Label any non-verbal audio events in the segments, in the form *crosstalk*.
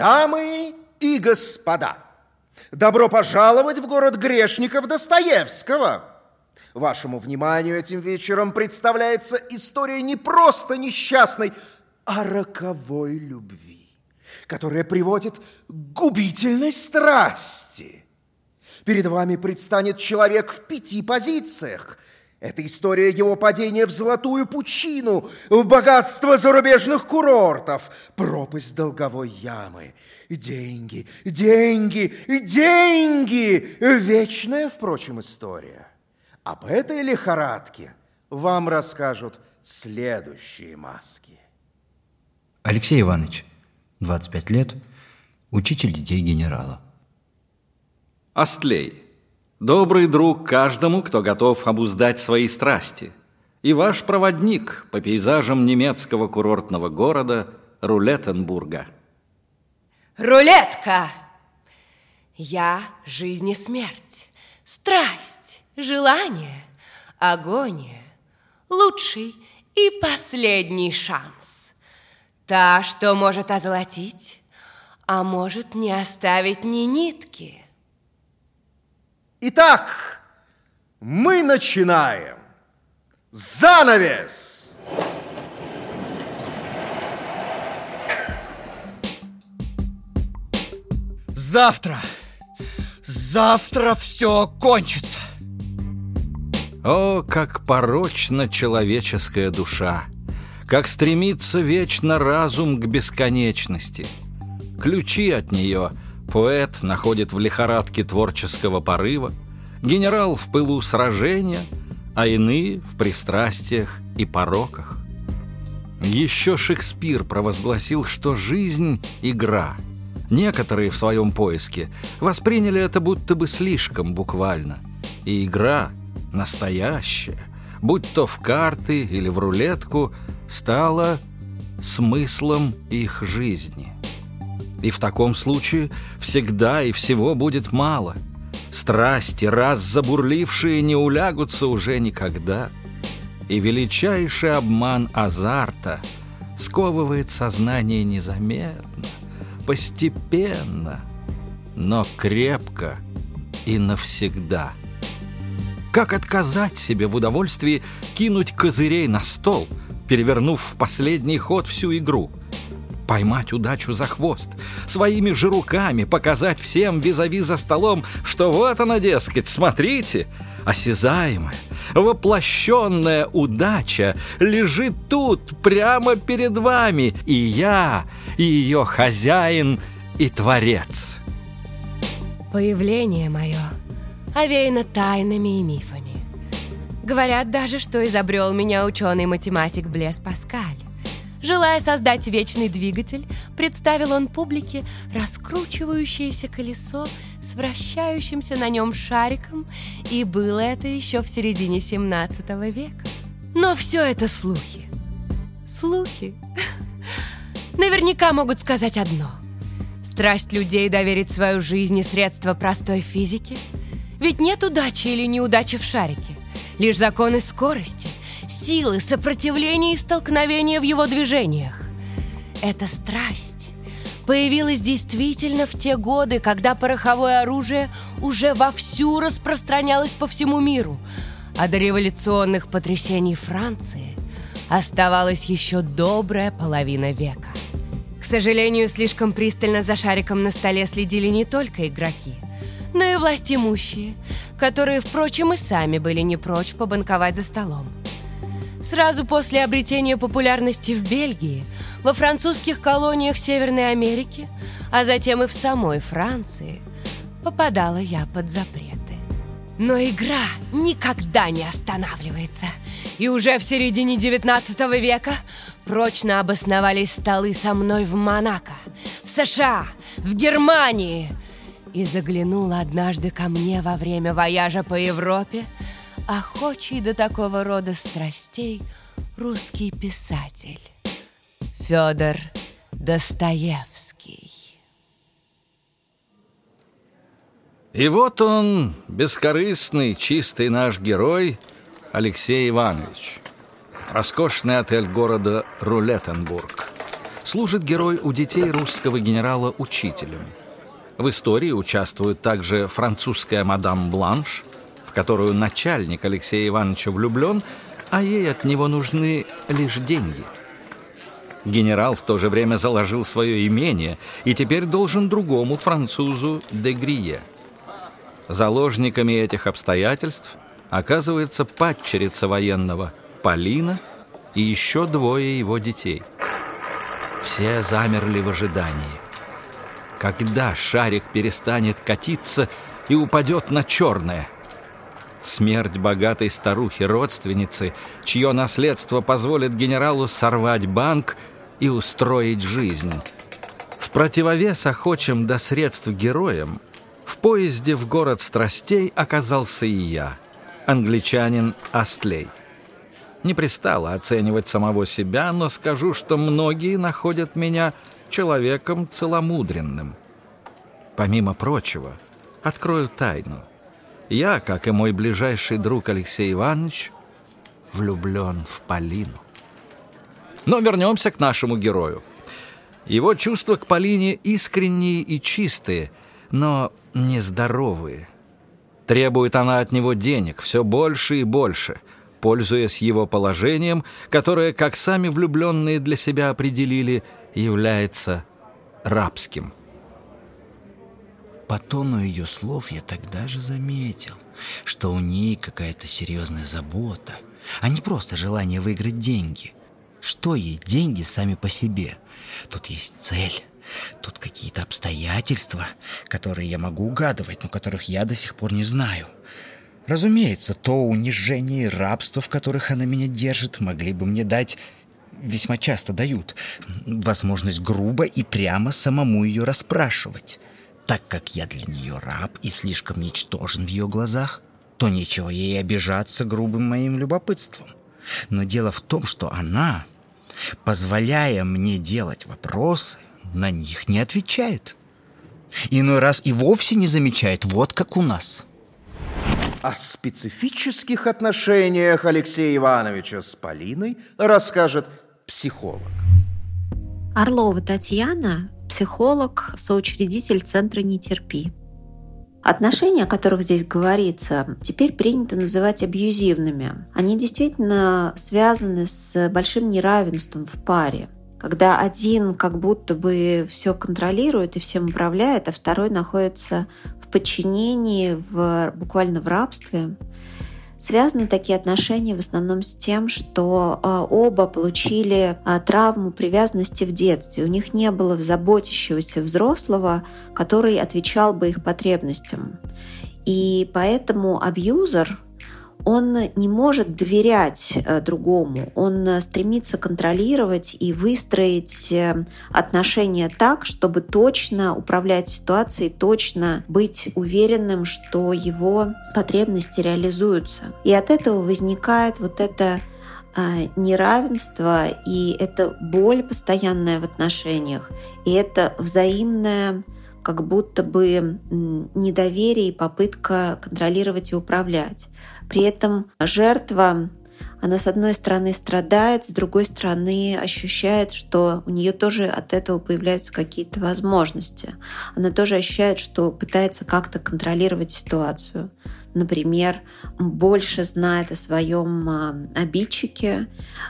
Дамы и господа, добро пожаловать в город грешников Достоевского. Вашему вниманию этим вечером представляется история не просто несчастной, а роковой любви, которая приводит к губительной страсти. Перед вами предстанет человек в пяти позициях – это история его падения в золотую пучину, в богатство зарубежных курортов, пропасть долговой ямы. Деньги, деньги, деньги! Вечная, впрочем, история. Об этой лихорадке вам расскажут следующие маски. Алексей Иванович, 25 лет, учитель детей генерала. Астлей. Добрый друг каждому, кто готов обуздать свои страсти. И ваш проводник по пейзажам немецкого курортного города Рулеттенбурга. Рулетка! Я – жизнь и смерть, страсть, желание, агония, лучший и последний шанс. Та, что может озолотить, а может не оставить ни нитки – Итак, мы начинаем. Занавес! Завтра, завтра все кончится. О, как порочна человеческая душа! Как стремится вечно разум к бесконечности! Ключи от нее — Поэт находит в лихорадке творческого порыва, генерал в пылу сражения, а иные в пристрастиях и пороках. Еще Шекспир провозгласил, что жизнь — игра. Некоторые в своем поиске восприняли это будто бы слишком буквально. И игра, настоящая, будь то в карты или в рулетку, стала смыслом их жизни. И в таком случае всегда и всего будет мало. Страсти, раз забурлившие, не улягутся уже никогда. И величайший обман азарта сковывает сознание незаметно, постепенно, но крепко и навсегда. Как отказать себе в удовольствии кинуть козырей на стол, перевернув в последний ход всю игру – поймать удачу за хвост, своими же руками показать всем визави за столом, что вот она, дескать, смотрите, осязаемая, воплощенная удача лежит тут, прямо перед вами, и я, и ее хозяин, и творец. Появление мое овеяно тайнами и мифами. Говорят даже, что изобрел меня ученый-математик Блес Паскаль. Желая создать вечный двигатель, представил он публике раскручивающееся колесо с вращающимся на нем шариком, и было это еще в середине 17 века. Но все это слухи. Слухи. *laughs* Наверняка могут сказать одно. Страсть людей доверить свою жизнь и средства простой физике. Ведь нет удачи или неудачи в шарике. Лишь законы скорости – силы, сопротивления и столкновения в его движениях. Эта страсть появилась действительно в те годы, когда пороховое оружие уже вовсю распространялось по всему миру, а до революционных потрясений Франции оставалась еще добрая половина века. К сожалению, слишком пристально за шариком на столе следили не только игроки, но и власть имущие, которые, впрочем, и сами были не прочь побанковать за столом. Сразу после обретения популярности в Бельгии, во французских колониях Северной Америки, а затем и в самой Франции, попадала я под запреты. Но игра никогда не останавливается. И уже в середине 19 века прочно обосновались столы со мной в Монако, в США, в Германии. И заглянула однажды ко мне во время вояжа по Европе охочий до такого рода страстей русский писатель Федор Достоевский. И вот он, бескорыстный, чистый наш герой Алексей Иванович. Роскошный отель города Рулеттенбург. служит герой у детей русского генерала учителем. В истории участвует также французская мадам Бланш, в которую начальник Алексея Ивановича влюблен, а ей от него нужны лишь деньги. Генерал в то же время заложил свое имение и теперь должен другому французу де Грие. Заложниками этих обстоятельств оказывается падчерица военного Полина и еще двое его детей. Все замерли в ожидании. Когда шарик перестанет катиться и упадет на черное – Смерть богатой старухи-родственницы, чье наследство позволит генералу сорвать банк и устроить жизнь. В противовес охочим до средств героям, в поезде в город страстей оказался и я, англичанин Астлей. Не пристало оценивать самого себя, но скажу, что многие находят меня человеком целомудренным. Помимо прочего, открою тайну. Я, как и мой ближайший друг Алексей Иванович, влюблен в Полину. Но вернемся к нашему герою. Его чувства к Полине искренние и чистые, но нездоровые. Требует она от него денег все больше и больше, пользуясь его положением, которое, как сами влюбленные для себя определили, является рабским – по тону ее слов я тогда же заметил, что у ней какая-то серьезная забота, а не просто желание выиграть деньги. Что ей деньги сами по себе? Тут есть цель, тут какие-то обстоятельства, которые я могу угадывать, но которых я до сих пор не знаю. Разумеется, то унижение и рабство, в которых она меня держит, могли бы мне дать весьма часто дают возможность грубо и прямо самому ее расспрашивать. Так как я для нее раб и слишком ничтожен в ее глазах, то нечего ей обижаться грубым моим любопытством. Но дело в том, что она, позволяя мне делать вопросы, на них не отвечает. Иной раз и вовсе не замечает, вот как у нас. О специфических отношениях Алексея Ивановича с Полиной расскажет психолог. Орлова Татьяна психолог, соучредитель Центра «Не терпи». Отношения, о которых здесь говорится, теперь принято называть абьюзивными. Они действительно связаны с большим неравенством в паре, когда один как будто бы все контролирует и всем управляет, а второй находится в подчинении, в, буквально в рабстве. Связаны такие отношения в основном с тем, что а, оба получили а, травму привязанности в детстве. У них не было заботящегося взрослого, который отвечал бы их потребностям. И поэтому абьюзер он не может доверять э, другому, он э, стремится контролировать и выстроить э, отношения так, чтобы точно управлять ситуацией, точно быть уверенным, что его потребности реализуются. И от этого возникает вот это неравенство и это боль постоянная в отношениях, и это взаимное как будто бы недоверие и попытка контролировать и управлять. При этом жертва, она с одной стороны страдает, с другой стороны ощущает, что у нее тоже от этого появляются какие-то возможности. Она тоже ощущает, что пытается как-то контролировать ситуацию например, больше знает о своем а, обидчике,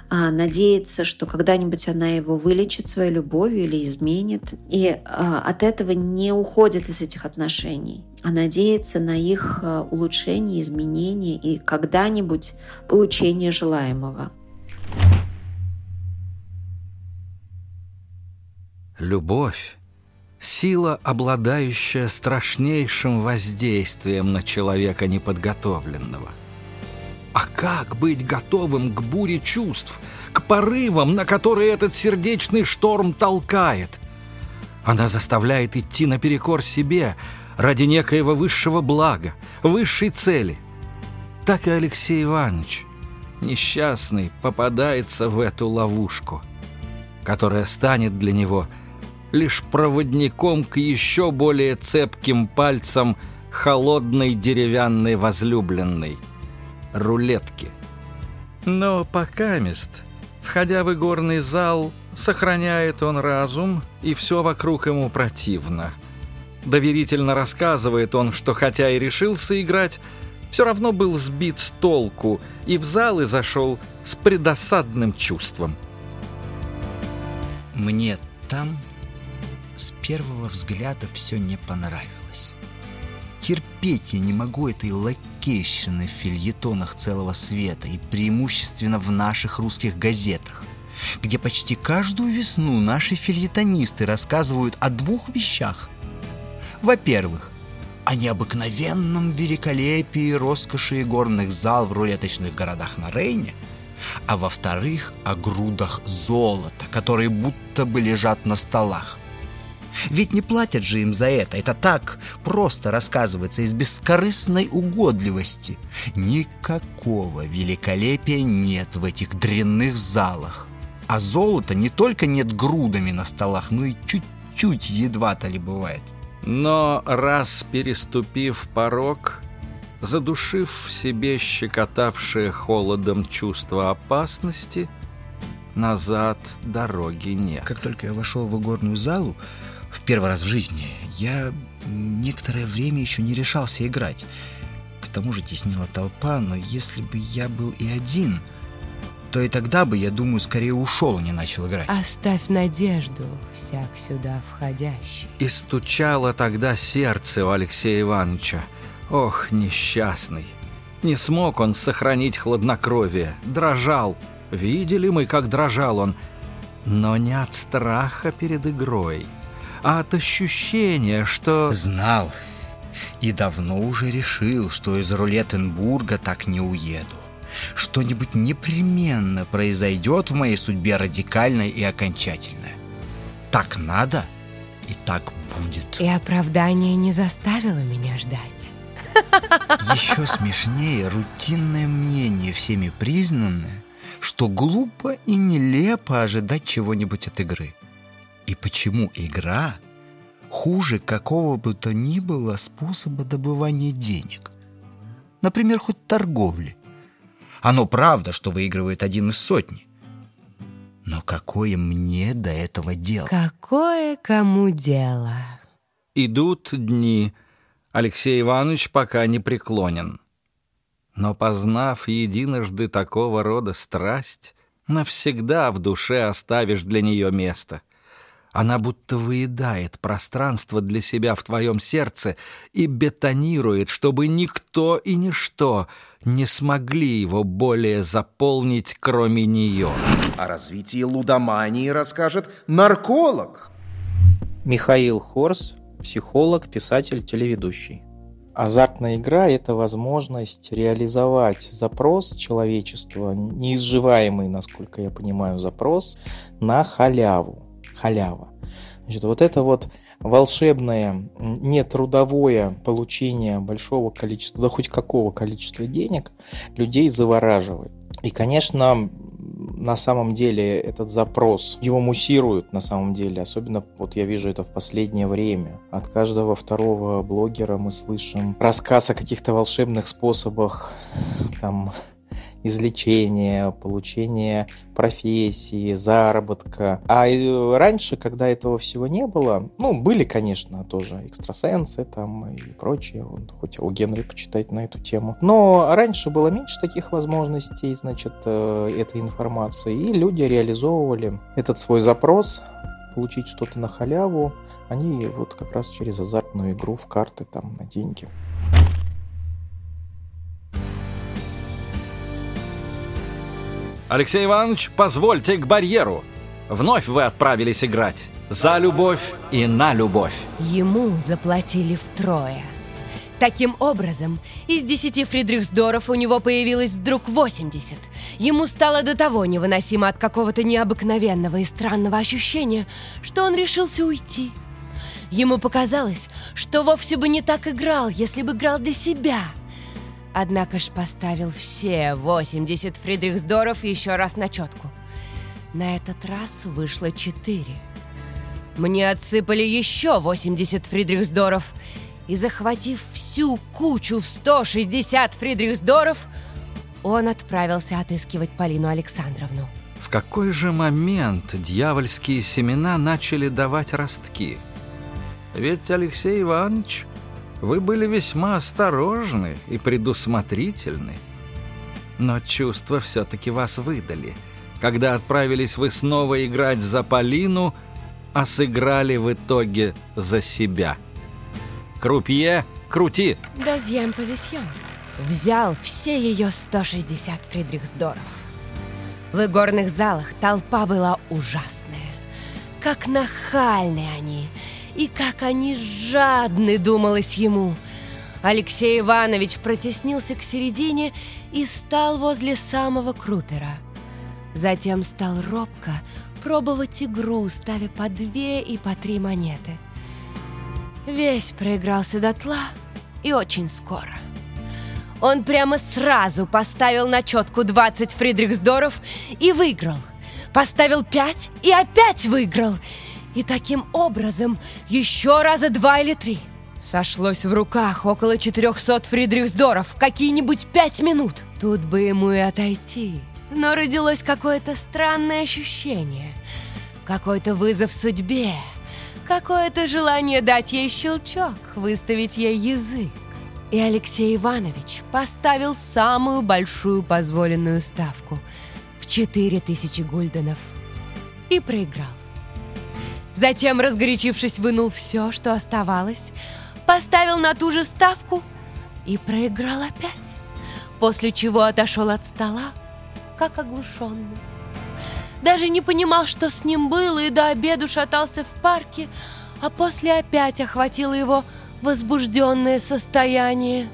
а, надеется, что когда-нибудь она его вылечит своей любовью или изменит, и а, от этого не уходит из этих отношений, а надеется на их улучшение, изменение и когда-нибудь получение желаемого. Любовь Сила, обладающая страшнейшим воздействием на человека неподготовленного. А как быть готовым к буре чувств, к порывам, на которые этот сердечный шторм толкает? Она заставляет идти наперекор себе ради некоего высшего блага, высшей цели. Так и Алексей Иванович, несчастный, попадается в эту ловушку, которая станет для него – лишь проводником к еще более цепким пальцам холодной деревянной возлюбленной рулетки. Но пока мест, входя в игорный зал, Сохраняет он разум, и все вокруг ему противно. Доверительно рассказывает он, что хотя и решился играть, все равно был сбит с толку и в залы зашел с предосадным чувством. Мне там первого взгляда все не понравилось. Терпеть я не могу этой лакейщины в фильетонах целого света и преимущественно в наших русских газетах, где почти каждую весну наши фильетонисты рассказывают о двух вещах. Во-первых, о необыкновенном великолепии роскоши горных зал в рулеточных городах на Рейне, а во-вторых, о грудах золота, которые будто бы лежат на столах. Ведь не платят же им за это, это так просто рассказывается из бескорыстной угодливости. Никакого великолепия нет в этих дрянных залах. А золота не только нет грудами на столах, но и чуть-чуть едва-то ли бывает. Но раз переступив порог, задушив в себе щекотавшее холодом чувство опасности, назад дороги нет. Как только я вошел в игорную залу, в первый раз в жизни, я некоторое время еще не решался играть. К тому же теснила толпа, но если бы я был и один, то и тогда бы, я думаю, скорее ушел, а не начал играть. Оставь надежду, всяк сюда входящий. И стучало тогда сердце у Алексея Ивановича. Ох, несчастный. Не смог он сохранить хладнокровие, дрожал. Видели мы, как дрожал он, но не от страха перед игрой, а от ощущения, что... Знал и давно уже решил, что из Рулеттенбурга так не уеду. Что-нибудь непременно произойдет в моей судьбе радикальное и окончательное. Так надо, и так будет. И оправдание не заставило меня ждать. Еще смешнее рутинное мнение, всеми признанное, что глупо и нелепо ожидать чего-нибудь от игры. И почему игра хуже какого бы то ни было способа добывания денег? Например, хоть торговли. Оно правда, что выигрывает один из сотни. Но какое мне до этого дело? Какое кому дело? Идут дни. Алексей Иванович пока не преклонен. Но познав единожды такого рода страсть, навсегда в душе оставишь для нее место. Она будто выедает пространство для себя в твоем сердце и бетонирует, чтобы никто и ничто не смогли его более заполнить, кроме нее. О развитии лудомании расскажет нарколог. Михаил Хорс, психолог, писатель, телеведущий. Азартная игра – это возможность реализовать запрос человечества, неизживаемый, насколько я понимаю, запрос, на халяву халява. Значит, вот это вот волшебное, нетрудовое получение большого количества, да хоть какого количества денег людей завораживает. И, конечно, на самом деле этот запрос, его муссируют на самом деле, особенно вот я вижу это в последнее время. От каждого второго блогера мы слышим рассказ о каких-то волшебных способах там излечения, получения профессии, заработка. А раньше, когда этого всего не было, ну, были, конечно, тоже экстрасенсы там и прочее, вот, хоть у Генри почитать на эту тему. Но раньше было меньше таких возможностей, значит, э, этой информации, и люди реализовывали этот свой запрос, получить что-то на халяву, они вот как раз через азартную игру в карты там на деньги. Алексей Иванович, позвольте к барьеру. Вновь вы отправились играть. За любовь и на любовь. Ему заплатили втрое. Таким образом, из десяти Фридрихсдоров у него появилось вдруг 80. Ему стало до того невыносимо от какого-то необыкновенного и странного ощущения, что он решился уйти. Ему показалось, что вовсе бы не так играл, если бы играл для себя – Однако ж поставил все 80 Фридрихсдоров еще раз на четку. На этот раз вышло 4. Мне отсыпали еще 80 Фридрихсдоров, и захватив всю кучу в 160 Фридрихсдоров, он отправился отыскивать Полину Александровну. В какой же момент дьявольские семена начали давать ростки? Ведь, Алексей Иванович, вы были весьма осторожны и предусмотрительны. Но чувства все-таки вас выдали, когда отправились вы снова играть за Полину, а сыграли в итоге за себя. Крупье, крути! Дозьем позисьон. Взял все ее 160 Фридрихсдоров. В игорных залах толпа была ужасная. Как нахальны они, и как они жадны, думалось ему. Алексей Иванович протеснился к середине и стал возле самого крупера. Затем стал робко пробовать игру, ставя по две и по три монеты. Весь проигрался дотла и очень скоро. Он прямо сразу поставил на четку 20 Фридрихсдоров и выиграл. Поставил 5 и опять выиграл. И таким образом еще раза два или три. Сошлось в руках около 400 Фридрихсдоров, какие-нибудь пять минут. Тут бы ему и отойти. Но родилось какое-то странное ощущение. Какой-то вызов судьбе. Какое-то желание дать ей щелчок, выставить ей язык. И Алексей Иванович поставил самую большую позволенную ставку в 4000 гульденов и проиграл. Затем, разгорячившись, вынул все, что оставалось, поставил на ту же ставку и проиграл опять, после чего отошел от стола, как оглушенный. Даже не понимал, что с ним было, и до обеду шатался в парке, а после опять охватило его возбужденное состояние.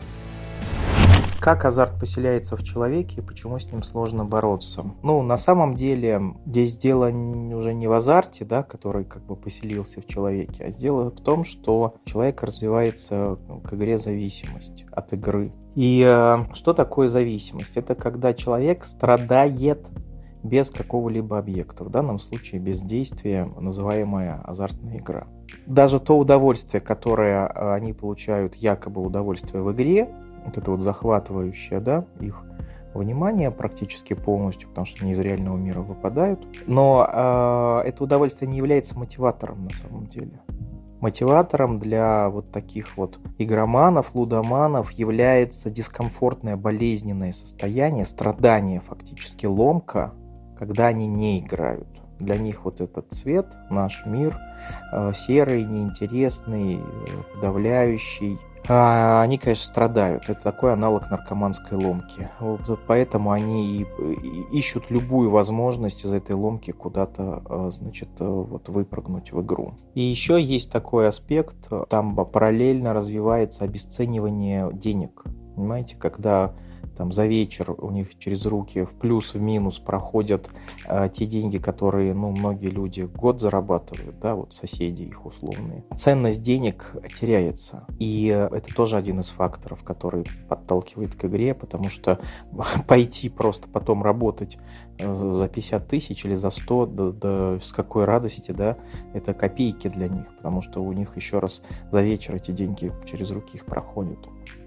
Как азарт поселяется в человеке и почему с ним сложно бороться? Ну, на самом деле, здесь дело уже не в азарте, да, который как бы поселился в человеке, а дело в том, что человек развивается к игре зависимость от игры. И э, что такое зависимость? Это когда человек страдает без какого-либо объекта, в данном случае без действия, называемая азартная игра. Даже то удовольствие, которое э, они получают, якобы удовольствие в игре, вот это вот захватывающее, да, их внимание практически полностью, потому что они из реального мира выпадают. Но э, это удовольствие не является мотиватором на самом деле. Мотиватором для вот таких вот игроманов, лудоманов является дискомфортное болезненное состояние, страдание фактически, ломка, когда они не играют. Для них вот этот цвет, наш мир, э, серый, неинтересный, э, подавляющий, а, они, конечно, страдают. Это такой аналог наркоманской ломки. Вот поэтому они и ищут любую возможность из этой ломки куда-то, а, значит, э, вот выпрыгнуть в игру. И еще есть такой аспект, там параллельно развивается обесценивание денег. Понимаете, когда там за вечер у них через руки в плюс, в минус проходят э, те деньги, которые, ну, многие люди год зарабатывают, да, вот соседи их условные. Ценность денег теряется. И это тоже один из факторов, который подталкивает к игре, потому что *laughs* пойти просто потом работать э, за 50 тысяч или за 100, да, да с какой радости, да, это копейки для них, потому что у них еще раз за вечер эти деньги через руки их проходят.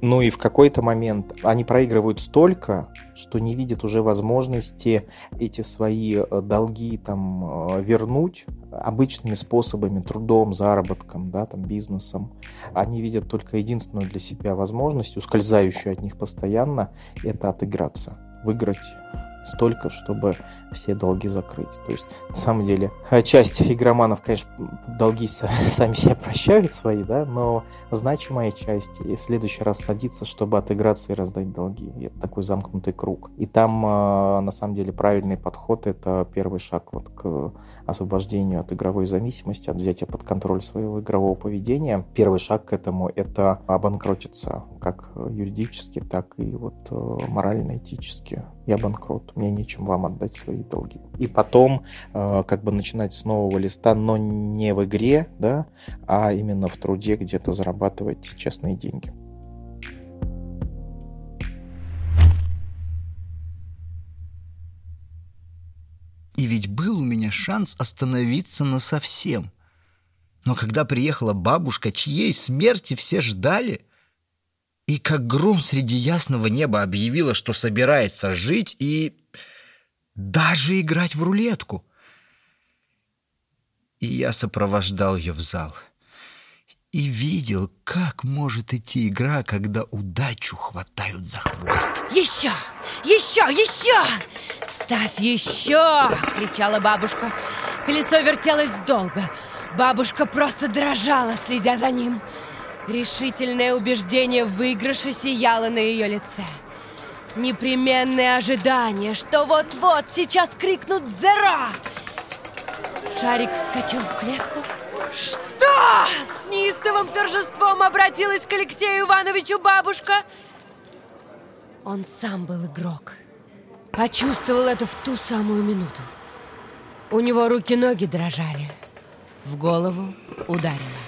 Ну и в какой-то момент они проигрывают столько, что не видят уже возможности эти свои э, долги там э, вернуть обычными способами, трудом, заработком, да, там, бизнесом. Они видят только единственную для себя возможность, ускользающую от них постоянно, это отыграться, выиграть столько, чтобы все долги закрыть. То есть, на самом деле, часть игроманов, конечно, долги *laughs* сами себе прощают свои, да, но значимая часть и в следующий раз садится, чтобы отыграться и раздать долги. И это такой замкнутый круг. И там, а, на самом деле, правильный подход – это первый шаг вот к освобождению от игровой зависимости, от взятия под контроль своего игрового поведения. Первый шаг к этому – это обанкротиться как юридически, так и вот э, морально-этически. Я банкрот, мне нечем вам отдать свои долги. И потом э, как бы начинать с нового листа, но не в игре, да, а именно в труде где-то зарабатывать честные деньги. И ведь был у меня шанс остановиться на совсем. Но когда приехала бабушка, чьей смерти все ждали, и как гром среди ясного неба объявила, что собирается жить, и даже играть в рулетку. И я сопровождал ее в зал и видел, как может идти игра, когда удачу хватают за хвост. Еще! Еще! Еще! Ставь еще! кричала бабушка. Колесо вертелось долго. Бабушка просто дрожала, следя за ним. Решительное убеждение в выигрыше сияло на ее лице. Непременное ожидание, что вот-вот сейчас крикнут «Зеро!». Шарик вскочил в клетку. «Что?» С неистовым торжеством обратилась к Алексею Ивановичу бабушка. Он сам был игрок. Почувствовал это в ту самую минуту. У него руки-ноги дрожали. В голову ударило.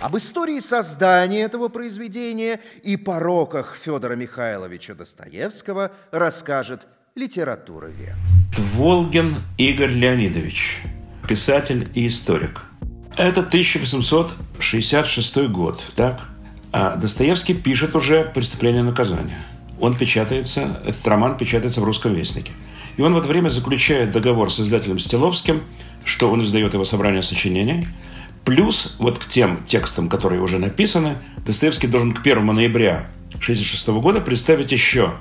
Об истории создания этого произведения и пороках Федора Михайловича Достоевского расскажет литературовед. Волгин Игорь Леонидович, писатель и историк. Это 1866 год, так? А Достоевский пишет уже «Преступление и наказание». Он печатается, этот роман печатается в «Русском вестнике». И он в это время заключает договор с издателем Стиловским, что он издает его собрание сочинений – Плюс вот к тем текстам, которые уже написаны, Достоевский должен к 1 ноября 1966 года представить еще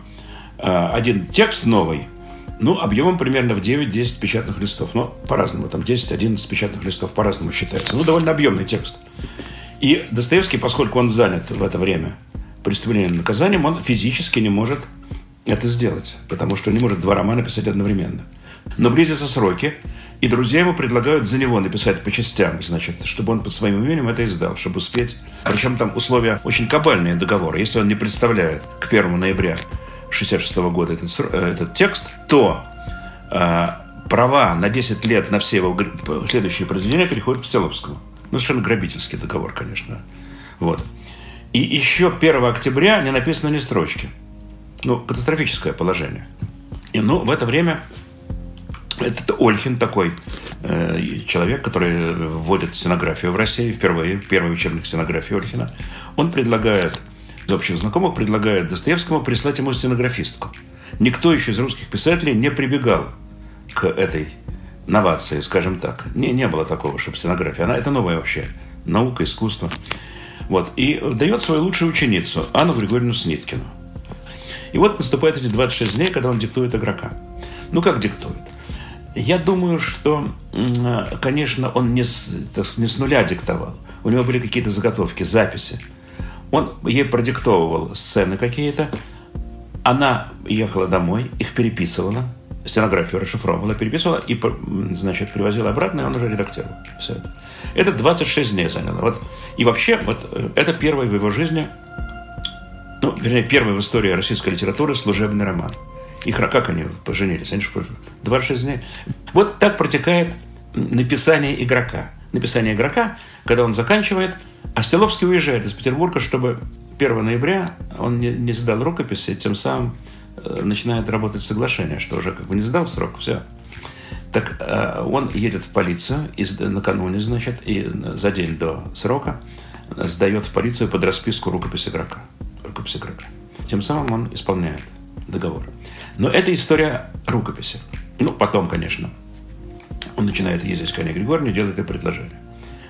э, один текст новый, ну, объемом примерно в 9-10 печатных листов. Ну, по-разному, там 10-11 печатных листов по-разному считается. Ну, довольно объемный текст. И Достоевский, поскольку он занят в это время преступлением наказанием, он физически не может это сделать, потому что не может два романа писать одновременно. Но близятся сроки, и друзья ему предлагают за него написать по частям, значит, чтобы он под своим именем это издал, чтобы успеть. Причем там условия очень кабальные договоры. Если он не представляет к 1 ноября 1966 года этот, э, этот текст, то э, права на 10 лет на все его следующие произведения переходят к Стеловскому. Ну, совершенно грабительский договор, конечно. Вот. И еще 1 октября не написано ни строчки. Ну, катастрофическое положение. И, ну, в это время это Ольхин такой э, человек, который вводит стенографию в России впервые, первый учебник стенографии Ольхина. Он предлагает, из общих знакомых, предлагает Достоевскому прислать ему стенографистку. Никто еще из русских писателей не прибегал к этой новации, скажем так. Не, не было такого, чтобы стенография. Она, это новая вообще наука, искусство. Вот. И дает свою лучшую ученицу, Анну Григорьевну Сниткину. И вот наступает эти 26 дней, когда он диктует игрока. Ну, как диктует? Я думаю, что, конечно, он не с, так, не с нуля диктовал. У него были какие-то заготовки, записи. Он ей продиктовывал сцены какие-то. Она ехала домой, их переписывала, стенографию расшифровывала, переписывала и, значит, привозила обратно, и он уже редактировал все это. Это 26 дней заняло. Вот. И вообще, вот э, это первый в его жизни, ну, вернее, первый в истории российской литературы служебный роман. Их как они поженились? Они же 26 дней. Вот так протекает написание игрока. Написание игрока, когда он заканчивает, а Стеловский уезжает из Петербурга, чтобы 1 ноября он не, не сдал рукописи, тем самым э, начинает работать соглашение, что уже как бы не сдал срок, все. Так э, он едет в полицию и накануне, значит, и за день до срока сдает в полицию под расписку рукопись игрока. Рукопись игрока. Тем самым он исполняет договор. Но это история рукописи. Ну, потом, конечно, он начинает ездить к Анне Григорьевне, делает ей предложение.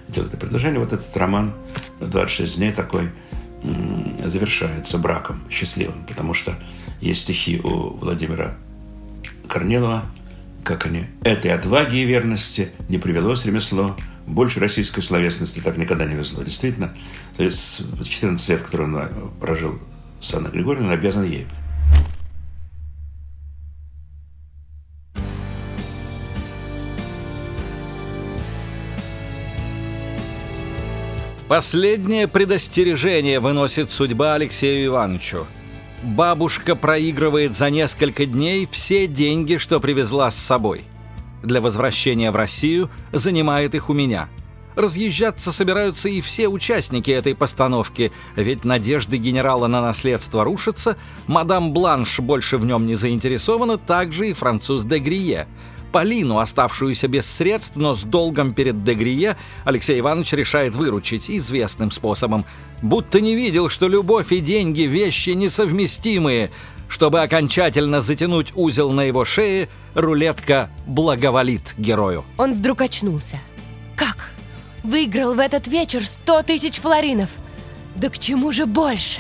Делает ей предложение. Вот этот роман в 26 дней такой завершается браком счастливым, потому что есть стихи у Владимира Корнилова, как они «Этой отваги и верности не привелось ремесло, больше российской словесности так никогда не везло». Действительно, то есть 14 лет, которые он прожил с Анной Григорьевной, он обязан ей. Последнее предостережение выносит судьба Алексею Ивановичу. Бабушка проигрывает за несколько дней все деньги, что привезла с собой. Для возвращения в Россию занимает их у меня. Разъезжаться собираются и все участники этой постановки, ведь надежды генерала на наследство рушатся, мадам Бланш больше в нем не заинтересована, также и француз де Грие – Полину, оставшуюся без средств, но с долгом перед Дегрие, Алексей Иванович решает выручить известным способом. Будто не видел, что любовь и деньги – вещи несовместимые. Чтобы окончательно затянуть узел на его шее, рулетка благоволит герою. Он вдруг очнулся. Как? Выиграл в этот вечер сто тысяч флоринов. Да к чему же больше?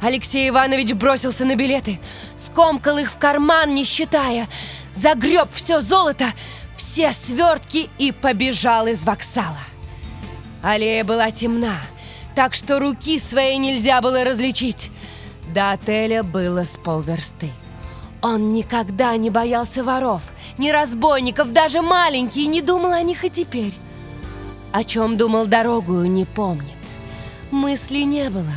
Алексей Иванович бросился на билеты, скомкал их в карман, не считая, загреб все золото, все свертки и побежал из воксала. Аллея была темна, так что руки своей нельзя было различить. До отеля было с полверсты. Он никогда не боялся воров, ни разбойников, даже маленький, не думал о них и теперь. О чем думал дорогую, не помнит. Мыслей не было.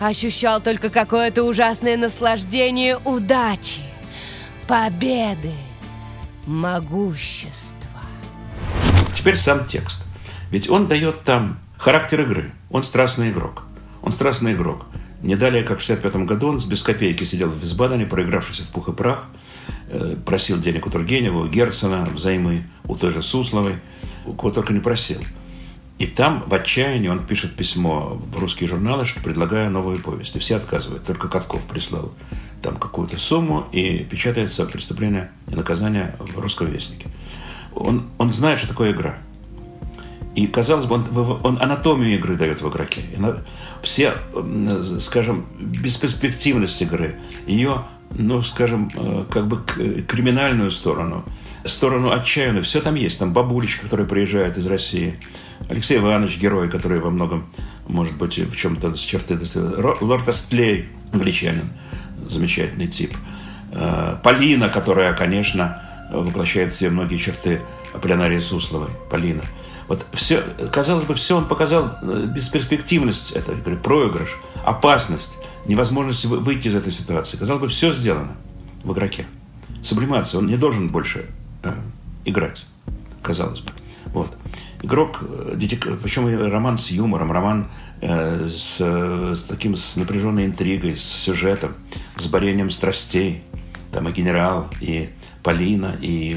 Ощущал только какое-то ужасное наслаждение удачи, победы, могущества. Теперь сам текст. Ведь он дает там характер игры. Он страстный игрок. Он страстный игрок. Не далее, как в 65 году, он без копейки сидел в Висбадене, проигравшись в пух и прах, э, просил денег у Тургенева, у Герцена, взаймы, у той же Сусловой, у кого только не просил. И там в отчаянии он пишет письмо в русские журналы, что предлагая новую повесть. И все отказывают. Только Катков прислал там какую-то сумму, и печатается «Преступление и наказание» в «Русском вестнике». Он, он знает, что такое игра. И, казалось бы, он, он анатомию игры дает в игроке. Все, скажем, бесперспективность игры, ее, ну, скажем, э, как бы криминальную сторону, сторону отчаянную, все там есть. Там бабулечка, которая приезжает из России, Алексей Иванович, герой, который во многом, может быть, в чем-то с черты Лорд Астлей, англичанин, замечательный тип. Э, Полина, которая, конечно, воплощает все многие черты Аполлинарии Сусловой. Полина. Вот все, казалось бы, все он показал э, бесперспективность этой игры, проигрыш, опасность, невозможность выйти из этой ситуации. Казалось бы, все сделано в игроке. Сублимация, он не должен больше э, играть, казалось бы. Вот. Игрок, э, причем роман с юмором, роман э, с, с таким с напряженной интригой, с сюжетом, с борением страстей. Там и генерал, и Полина, и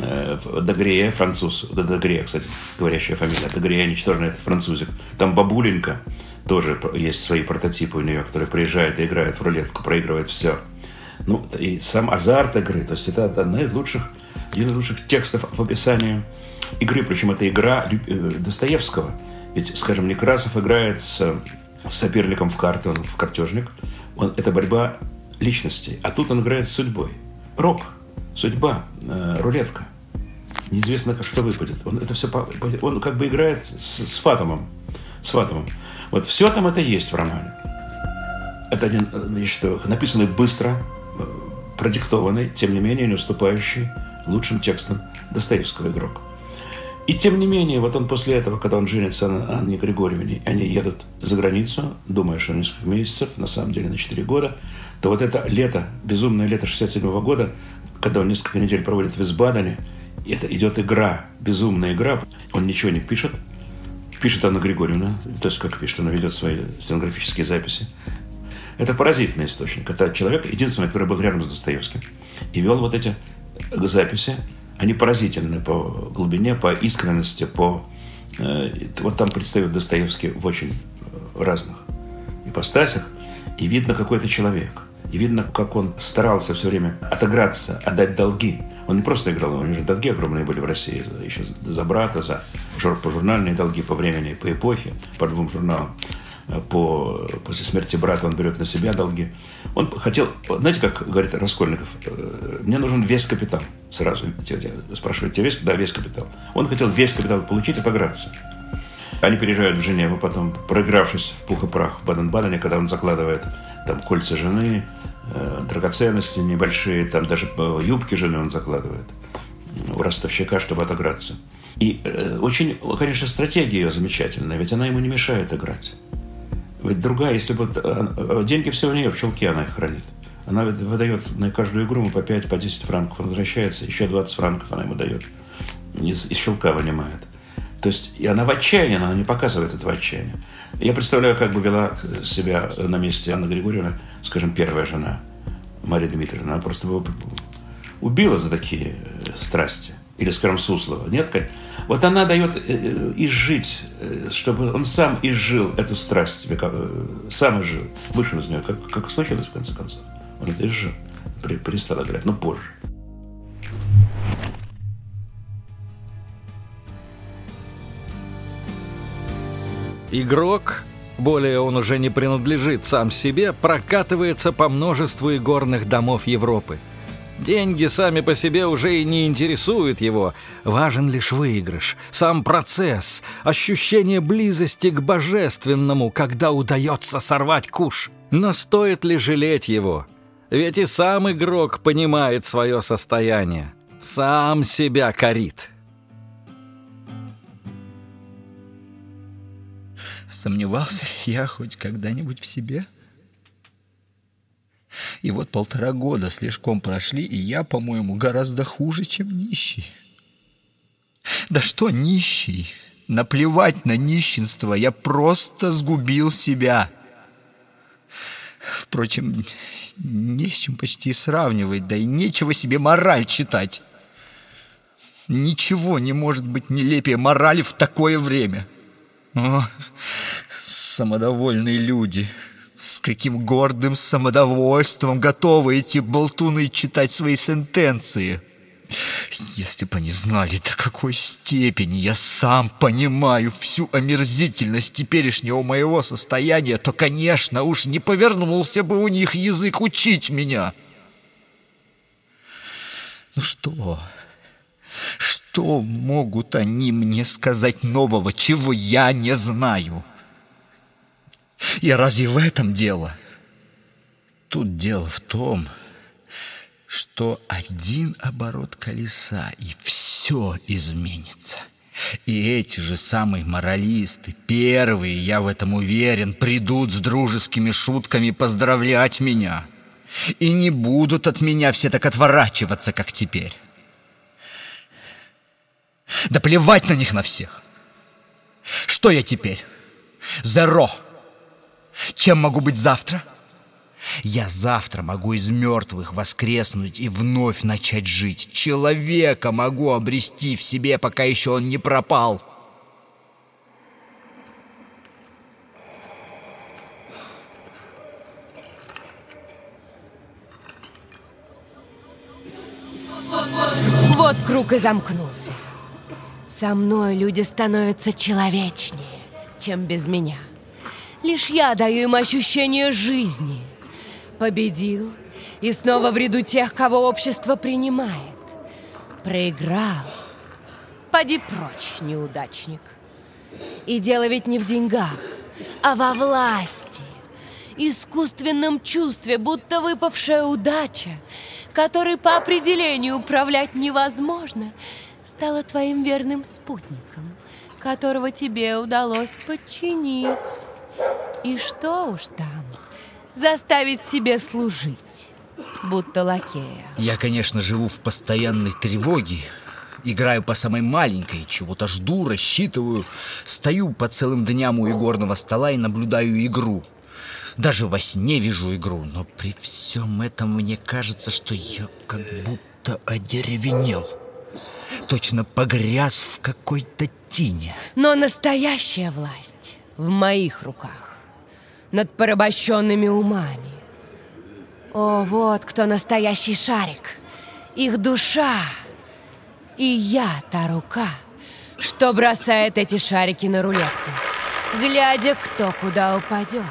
э, Дагрие, француз, Дагрие, кстати, говорящая фамилия, Дагрие, ничтожный это французик. Там бабуленька, тоже есть свои прототипы у нее, которые приезжает и играет в рулетку, проигрывает все. Ну, и сам азарт игры, то есть это одна из лучших, один из лучших текстов в описании игры, причем это игра э, Достоевского. Ведь, скажем, Некрасов играет с, соперником в карты, он в картежник. Он, это борьба личностей. А тут он играет с судьбой. Рок – судьба, э, рулетка. Неизвестно, как что выпадет. Он это все, он как бы играет с, с Фатомом. С Фатомом. Вот все там это есть в романе. Это один, значит, э, написанный быстро, э, продиктованный, тем не менее не уступающий лучшим текстом Достоевского игрок. И тем не менее, вот он после этого, когда он женится на Анне Григорьевне, они едут за границу, думая, что несколько месяцев, на самом деле на 4 года, то вот это лето, безумное лето 67 -го года, когда он несколько недель проводит в Избадане, это идет игра, безумная игра. Он ничего не пишет. Пишет Анна Григорьевна, то есть как пишет, она ведет свои стенографические записи. Это поразительный источник. Это человек, единственный, который был рядом с Достоевским. И вел вот эти записи. Они поразительны по глубине, по искренности, по... Э, вот там предстает Достоевский в очень разных ипостасях. И видно какой-то человек – и видно, как он старался все время отыграться, отдать долги. Он не просто играл, у него же долги огромные были в России. Еще за брата, за по журнальные долги по времени, по эпохе, по двум журналам. По, после смерти брата он берет на себя долги. Он хотел, знаете, как говорит Раскольников, «Э, мне нужен весь капитал. Сразу спрашивают, тебе весь? Да, весь капитал. Он хотел весь капитал получить, отыграться. Они переезжают в Женеву, потом, проигравшись в пух и прах в Баден-Бадене, когда он закладывает там кольца жены, Э, драгоценности небольшие, там даже юбки жены он закладывает у ростовщика, чтобы отыграться. И э, очень, конечно, стратегия ее замечательная, ведь она ему не мешает играть. Ведь другая, если бы... Э, деньги все у нее, в чулке она их хранит. Она выдает на каждую игру ему по 5, по 10 франков. Возвращается, еще 20 франков она ему дает. Из, из чулка вынимает. То есть и она в отчаянии, она не показывает этого отчаяния. Я представляю, как бы вела себя на месте Анны Григорьевны, скажем, первая жена Мария Дмитриевна. Она просто бы убила за такие э, страсти. Или, скажем, Суслова. Нет? Вот она дает э, э, изжить, чтобы он сам изжил эту страсть, сам изжил, вышел из нее, как, как случилось в конце концов. Он это же перестал играть, но позже. Игрок, более он уже не принадлежит сам себе, прокатывается по множеству игорных домов Европы. Деньги сами по себе уже и не интересуют его. Важен лишь выигрыш, сам процесс, ощущение близости к божественному, когда удается сорвать куш. Но стоит ли жалеть его? Ведь и сам игрок понимает свое состояние. Сам себя корит. Сомневался я хоть когда-нибудь в себе? И вот полтора года слишком прошли, и я, по-моему, гораздо хуже, чем нищий. Да что нищий? Наплевать на нищенство, я просто сгубил себя. Впрочем, не с чем почти сравнивать, да и нечего себе мораль читать. Ничего не может быть нелепее морали в такое время. О, самодовольные люди. С каким гордым самодовольством готовы эти болтуны читать свои сентенции. Если бы они знали, до какой степени я сам понимаю всю омерзительность теперешнего моего состояния, то, конечно, уж не повернулся бы у них язык учить меня. Ну что... Что могут они мне сказать нового, чего я не знаю? И разве в этом дело? Тут дело в том, что один оборот колеса, и все изменится. И эти же самые моралисты, первые, я в этом уверен, придут с дружескими шутками поздравлять меня. И не будут от меня все так отворачиваться, как теперь. Да плевать на них на всех. Что я теперь? Зеро. Чем могу быть завтра? Я завтра могу из мертвых воскреснуть и вновь начать жить. Человека могу обрести в себе, пока еще он не пропал. Вот круг и замкнулся. Со мной люди становятся человечнее, чем без меня. Лишь я даю им ощущение жизни. Победил и снова в ряду тех, кого общество принимает. Проиграл. Поди прочь, неудачник. И дело ведь не в деньгах, а во власти. Искусственном чувстве, будто выпавшая удача, которой по определению управлять невозможно — стала твоим верным спутником, которого тебе удалось подчинить. И что уж там, заставить себе служить, будто лакея. Я, конечно, живу в постоянной тревоге, Играю по самой маленькой, чего-то жду, рассчитываю. Стою по целым дням у игорного стола и наблюдаю игру. Даже во сне вижу игру, но при всем этом мне кажется, что я как будто одеревенел точно погряз в какой-то тине. Но настоящая власть в моих руках, над порабощенными умами. О, вот кто настоящий шарик, их душа. И я та рука, что бросает эти шарики на рулетку, глядя, кто куда упадет,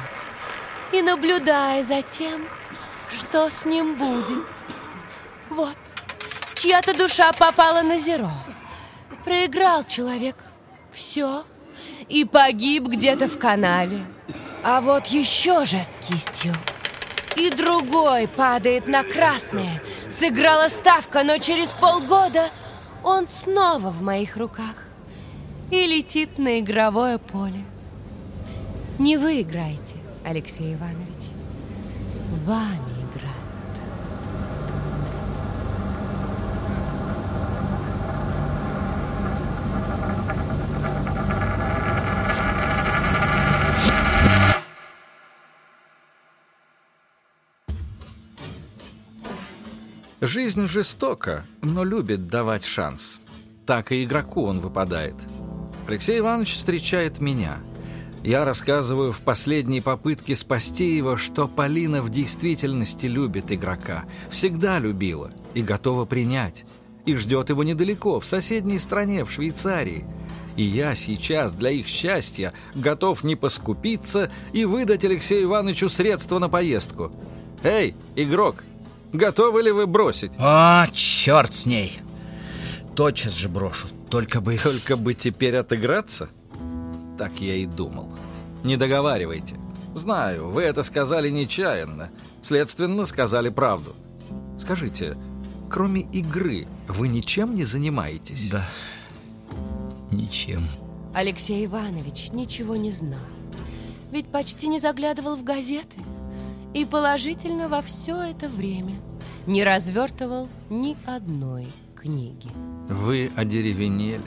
и наблюдая за тем, что с ним будет. Вот чья-то душа попала на зеро. Проиграл человек. Все. И погиб где-то в канаве. А вот еще жест кистью. И другой падает на красное. Сыграла ставка, но через полгода он снова в моих руках. И летит на игровое поле. Не вы играете, Алексей Иванович. Вами. Жизнь жестока, но любит давать шанс. Так и игроку он выпадает. Алексей Иванович встречает меня. Я рассказываю в последней попытке спасти его, что Полина в действительности любит игрока, всегда любила и готова принять, и ждет его недалеко, в соседней стране, в Швейцарии. И я сейчас для их счастья готов не поскупиться и выдать Алексею Ивановичу средства на поездку. Эй, игрок, готовы ли вы бросить? А, черт с ней! Тотчас же брошу, только бы... Только бы теперь отыграться? Так я и думал. Не договаривайте. Знаю, вы это сказали нечаянно. Следственно, сказали правду. Скажите, кроме игры, вы ничем не занимаетесь? Да, ничем. Алексей Иванович ничего не знал. Ведь почти не заглядывал в газеты. И положительно во все это время не развертывал ни одной книги. Вы одеревенели.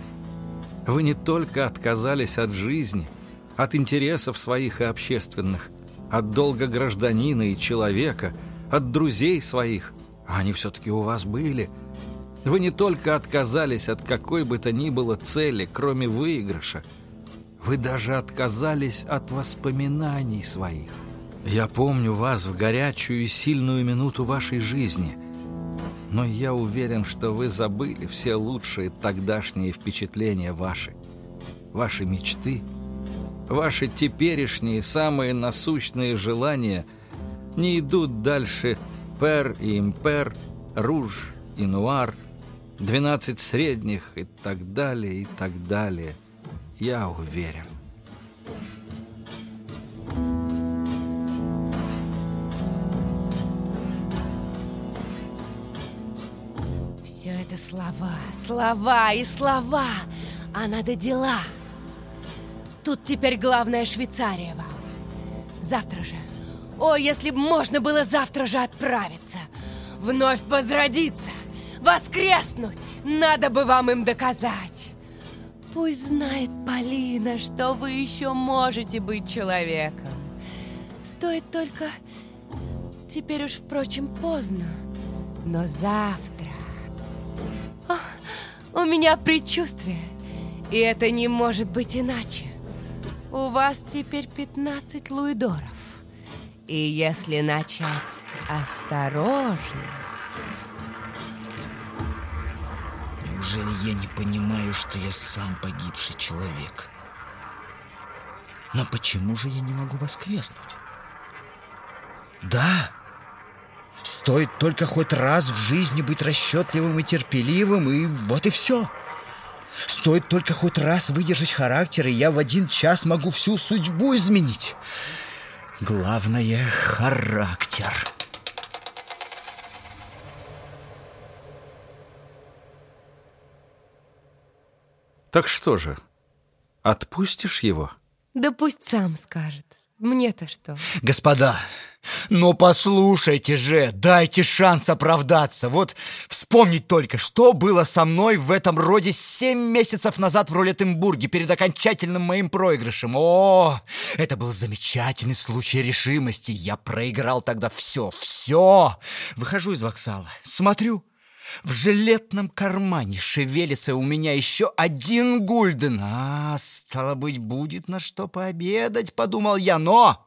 Вы не только отказались от жизни, от интересов своих и общественных, от долга гражданина и человека, от друзей своих, а они все-таки у вас были. Вы не только отказались от какой бы то ни было цели, кроме выигрыша, вы даже отказались от воспоминаний своих. Я помню вас в горячую и сильную минуту вашей жизни – но я уверен, что вы забыли все лучшие тогдашние впечатления ваши, ваши мечты, ваши теперешние самые насущные желания не идут дальше пер и импер, руж и нуар, двенадцать средних и так далее, и так далее. Я уверен. Все это слова, слова и слова, а надо дела. Тут теперь главное Швейцария вам. Завтра же, о, если бы можно было завтра же отправиться, вновь возродиться, воскреснуть, надо бы вам им доказать. Пусть знает Полина, что вы еще можете быть человеком. Стоит только... Теперь уж, впрочем, поздно. Но завтра... У меня предчувствие. И это не может быть иначе. У вас теперь 15 луидоров. И если начать осторожно... Неужели я не понимаю, что я сам погибший человек? Но почему же я не могу воскреснуть? Да, стоит только хоть раз в жизни быть расчетливым и терпеливым, и вот и все. Стоит только хоть раз выдержать характер, и я в один час могу всю судьбу изменить. Главное — характер. Так что же, отпустишь его? Да пусть сам скажет. Мне-то что? Господа, ну послушайте же, дайте шанс оправдаться. Вот вспомнить только, что было со мной в этом роде семь месяцев назад в Ролеттенбурге перед окончательным моим проигрышем. О, это был замечательный случай решимости. Я проиграл тогда все, все. Выхожу из вокзала, смотрю, в жилетном кармане шевелится у меня еще один гульден. А, стало быть, будет на что пообедать, подумал я, но...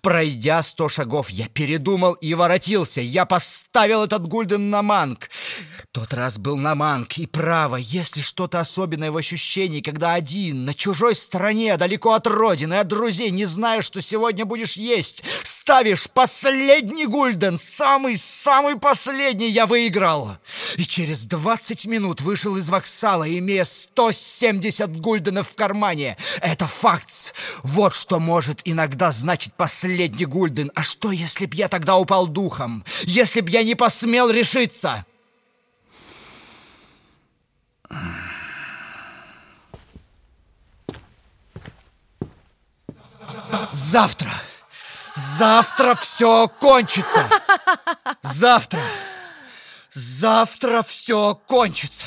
Пройдя сто шагов, я передумал и воротился. Я поставил этот гульден на манг. Тот раз был на манг. И право, если что-то особенное в ощущении, когда один, на чужой стороне, далеко от родины, от друзей, не зная, что сегодня будешь есть, ставишь последний гульден, самый-самый последний, я выиграл. И через 20 минут вышел из воксала, имея 170 гульденов в кармане. Это факт. Вот что может иногда значить последний гульден. А что, если б я тогда упал духом? Если б я не посмел решиться? Завтра! Завтра все кончится! Завтра! Завтра все кончится!